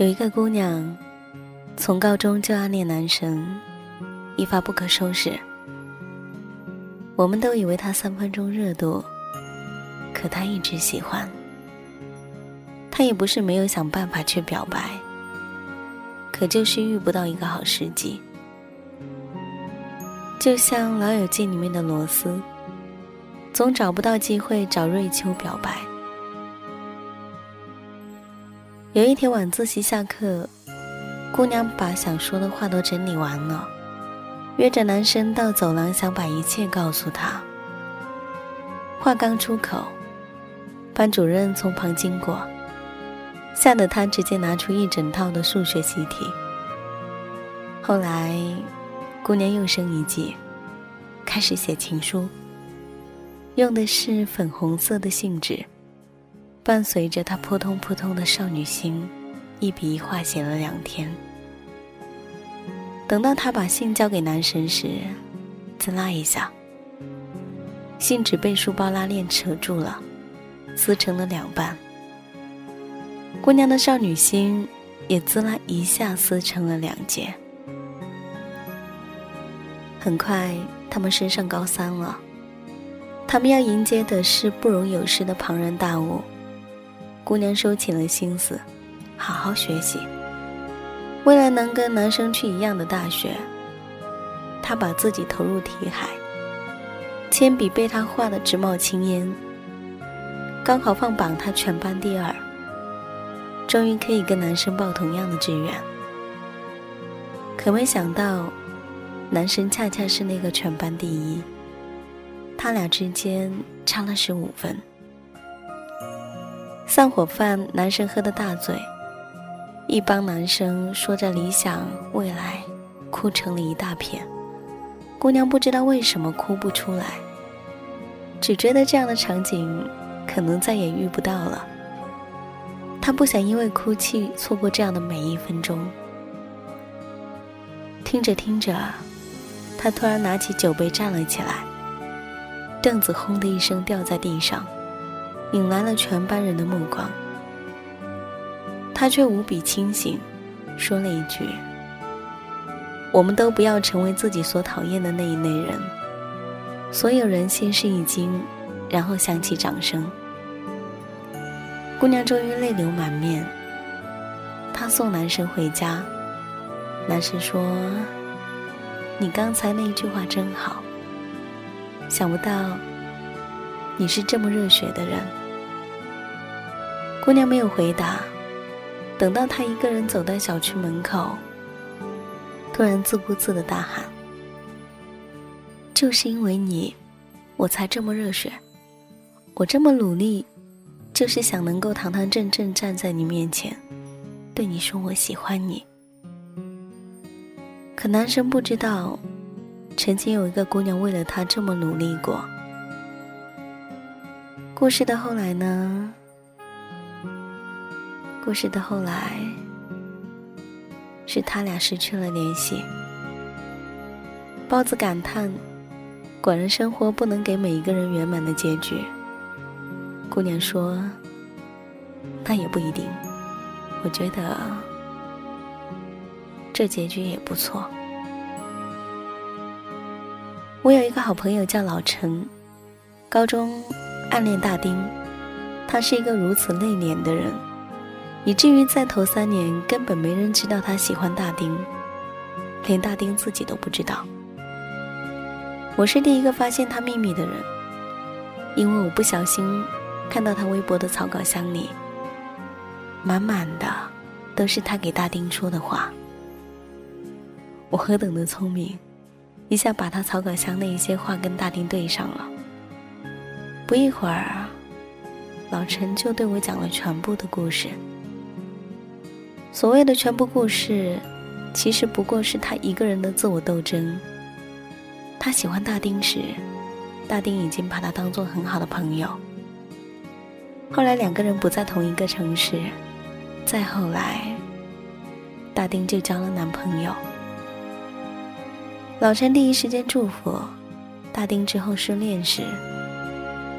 有一个姑娘，从高中就暗恋男神，一发不可收拾。我们都以为他三分钟热度，可他一直喜欢。他也不是没有想办法去表白，可就是遇不到一个好时机。就像《老友记》里面的罗斯，总找不到机会找瑞秋表白。有一天晚自习下课，姑娘把想说的话都整理完了，约着男生到走廊，想把一切告诉他。话刚出口，班主任从旁经过，吓得他直接拿出一整套的数学习题。后来，姑娘又生一计，开始写情书，用的是粉红色的信纸。伴随着他扑通扑通的少女心，一笔一画写了两天。等到他把信交给男神时，滋啦一下，信纸被书包拉链扯住了，撕成了两半。姑娘的少女心也滋啦一下撕成了两截。很快，他们升上高三了，他们要迎接的是不容有失的庞然大物。姑娘收起了心思，好好学习。为了能跟男生去一样的大学，她把自己投入题海。铅笔被她画的直冒青烟。高考放榜，她全班第二。终于可以跟男生报同样的志愿。可没想到，男生恰恰是那个全班第一。他俩之间差了十五分。散伙饭，男生喝的大醉，一帮男生说着理想未来，哭成了一大片。姑娘不知道为什么哭不出来，只觉得这样的场景可能再也遇不到了。她不想因为哭泣错过这样的每一分钟。听着听着，她突然拿起酒杯站了起来，凳子轰的一声掉在地上。引来了全班人的目光，他却无比清醒，说了一句：“我们都不要成为自己所讨厌的那一类人。”所有人先是一惊，然后响起掌声。姑娘终于泪流满面。她送男生回家，男生说：“你刚才那一句话真好。”想不到，你是这么热血的人。姑娘没有回答，等到他一个人走到小区门口，突然自顾自的大喊：“就是因为你，我才这么热血，我这么努力，就是想能够堂堂正正站在你面前，对你说我喜欢你。”可男生不知道，曾经有一个姑娘为了他这么努力过。故事的后来呢？故事的后来是他俩失去了联系。包子感叹：“果然，生活不能给每一个人圆满的结局。”姑娘说：“那也不一定，我觉得这结局也不错。”我有一个好朋友叫老陈，高中暗恋大丁，他是一个如此内敛的人，以至于在头三年根本没人知道他喜欢大丁，连大丁自己都不知道。我是第一个发现他秘密的人，因为我不小心看到他微博的草稿箱里，满满的都是他给大丁说的话。我何等的聪明！一下把他草稿箱的一些话跟大丁对上了。不一会儿，老陈就对我讲了全部的故事。所谓的全部故事，其实不过是他一个人的自我斗争。他喜欢大丁时，大丁已经把他当做很好的朋友。后来两个人不在同一个城市，再后来，大丁就交了男朋友。老陈第一时间祝福大丁之后失恋时，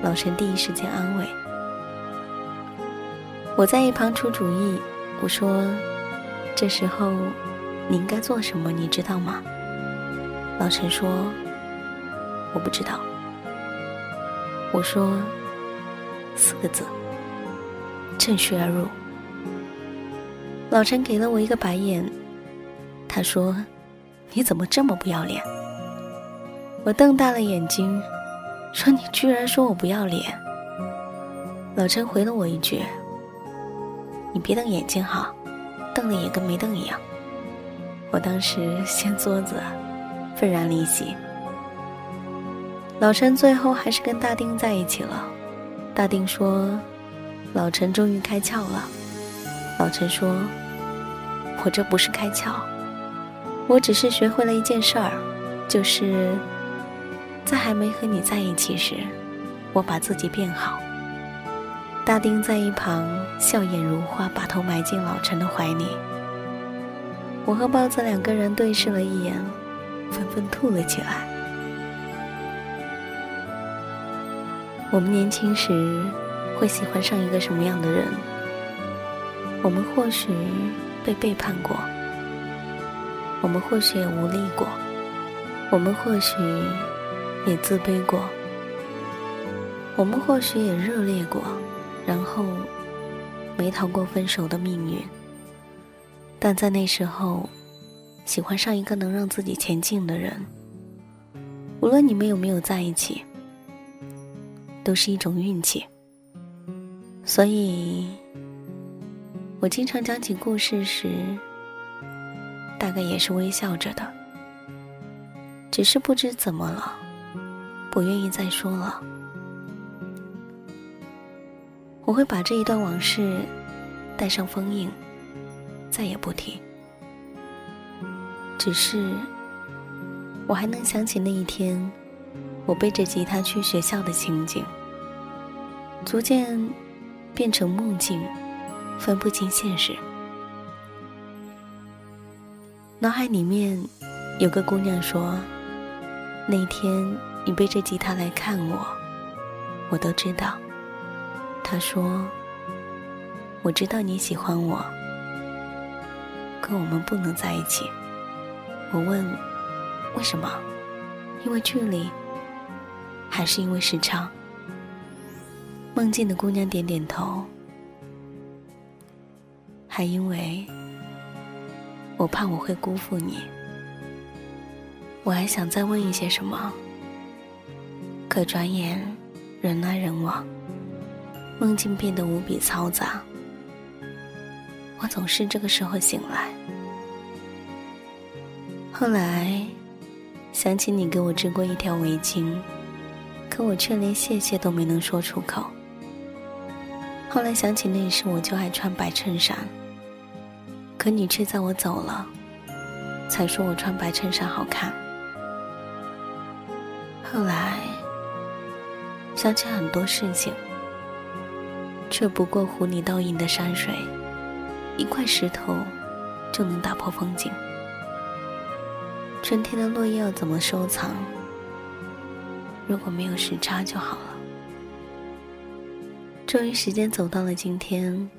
老陈第一时间安慰。我在一旁出主意，我说：“这时候你应该做什么，你知道吗？”老陈说：“我不知道。”我说：“四个字，趁虚而入。”老陈给了我一个白眼，他说。你怎么这么不要脸？我瞪大了眼睛，说：“你居然说我不要脸！”老陈回了我一句：“你别瞪眼睛哈，瞪了也跟没瞪一样。”我当时掀桌子，愤然离席。老陈最后还是跟大丁在一起了。大丁说：“老陈终于开窍了。”老陈说：“我这不是开窍。”我只是学会了一件事儿，就是在还没和你在一起时，我把自己变好。大丁在一旁笑眼如花，把头埋进老陈的怀里。我和包子两个人对视了一眼，纷纷吐了起来。我们年轻时会喜欢上一个什么样的人？我们或许被背叛过。我们或许也无力过，我们或许也自卑过，我们或许也热烈过，然后没逃过分手的命运。但在那时候，喜欢上一个能让自己前进的人，无论你们有没有在一起，都是一种运气。所以，我经常讲起故事时。大概也是微笑着的，只是不知怎么了，不愿意再说了。我会把这一段往事带上封印，再也不提。只是我还能想起那一天，我背着吉他去学校的情景，逐渐变成梦境，分不清现实。脑海里面有个姑娘说：“那天你背着吉他来看我，我都知道。”他说：“我知道你喜欢我，可我们不能在一起。”我问：“为什么？因为距离，还是因为时差？”梦境的姑娘点点头，还因为。我怕我会辜负你，我还想再问一些什么，可转眼人来人往，梦境变得无比嘈杂。我总是这个时候醒来。后来想起你给我织过一条围巾，可我却连谢谢都没能说出口。后来想起那时我就爱穿白衬衫。可你却在我走了，才说我穿白衬衫好看。后来想起很多事情，却不过湖里倒映的山水，一块石头就能打破风景。春天的落叶要怎么收藏？如果没有时差就好了。终于，时间走到了今天，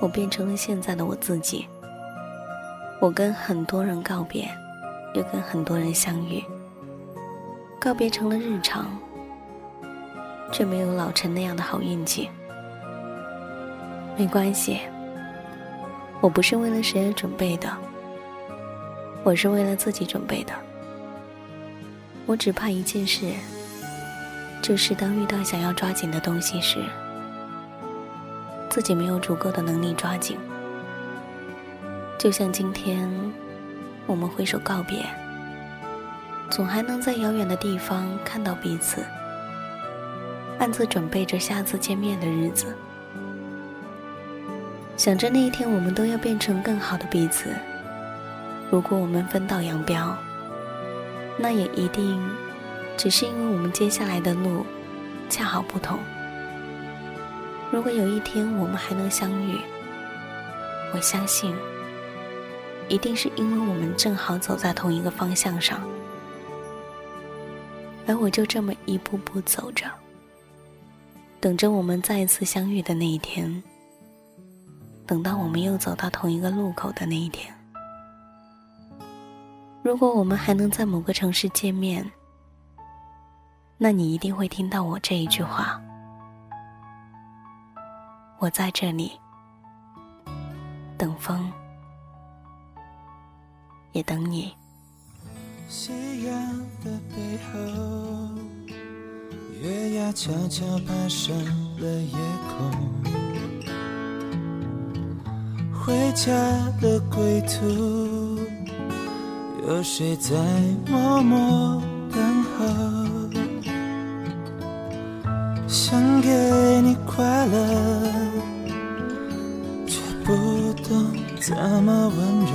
我变成了现在的我自己。我跟很多人告别，又跟很多人相遇。告别成了日常，却没有老陈那样的好运气。没关系，我不是为了谁而准备的，我是为了自己准备的。我只怕一件事，就是当遇到想要抓紧的东西时，自己没有足够的能力抓紧。就像今天，我们挥手告别。总还能在遥远的地方看到彼此，暗自准备着下次见面的日子，想着那一天我们都要变成更好的彼此。如果我们分道扬镳，那也一定只是因为我们接下来的路恰好不同。如果有一天我们还能相遇，我相信，一定是因为我们正好走在同一个方向上。而我就这么一步步走着，等着我们再一次相遇的那一天。等到我们又走到同一个路口的那一天，如果我们还能在某个城市见面，那你一定会听到我这一句话：我在这里，等风，也等你。夕阳的背后，月牙悄悄爬上了夜空。回家的归途，有谁在默默等候？想给你快乐，却不懂怎么温柔。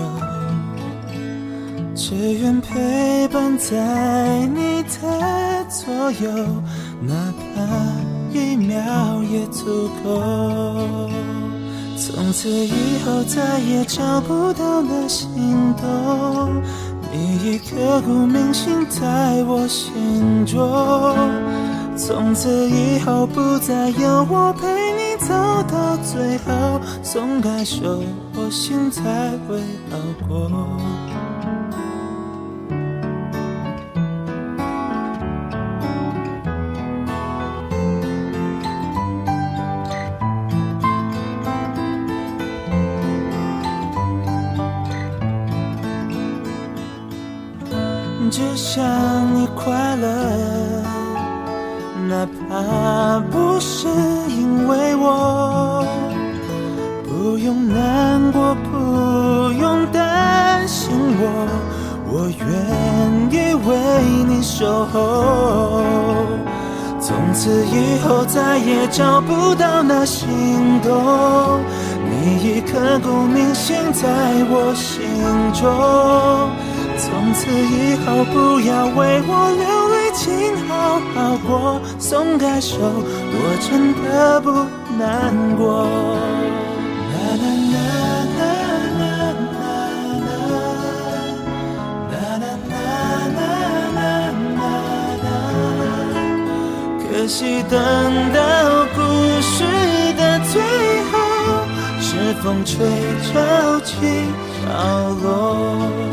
只愿陪伴在你的左右，哪怕一秒也足够。从此以后再也找不到那心动，你已刻骨铭心在我心中。从此以后不再有我陪你走到最后，松开手，我心才会好过。难过，不用担心我，我愿意为你守候。从此以后再也找不到那心动，你已刻骨铭心在我心中。从此以后，不要为我流泪，请好好过。松开手，我真的不难过。等到故事的最后，是风吹潮起潮落。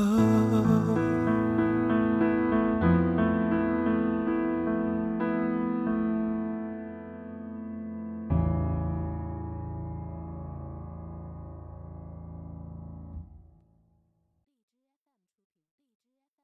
Oh.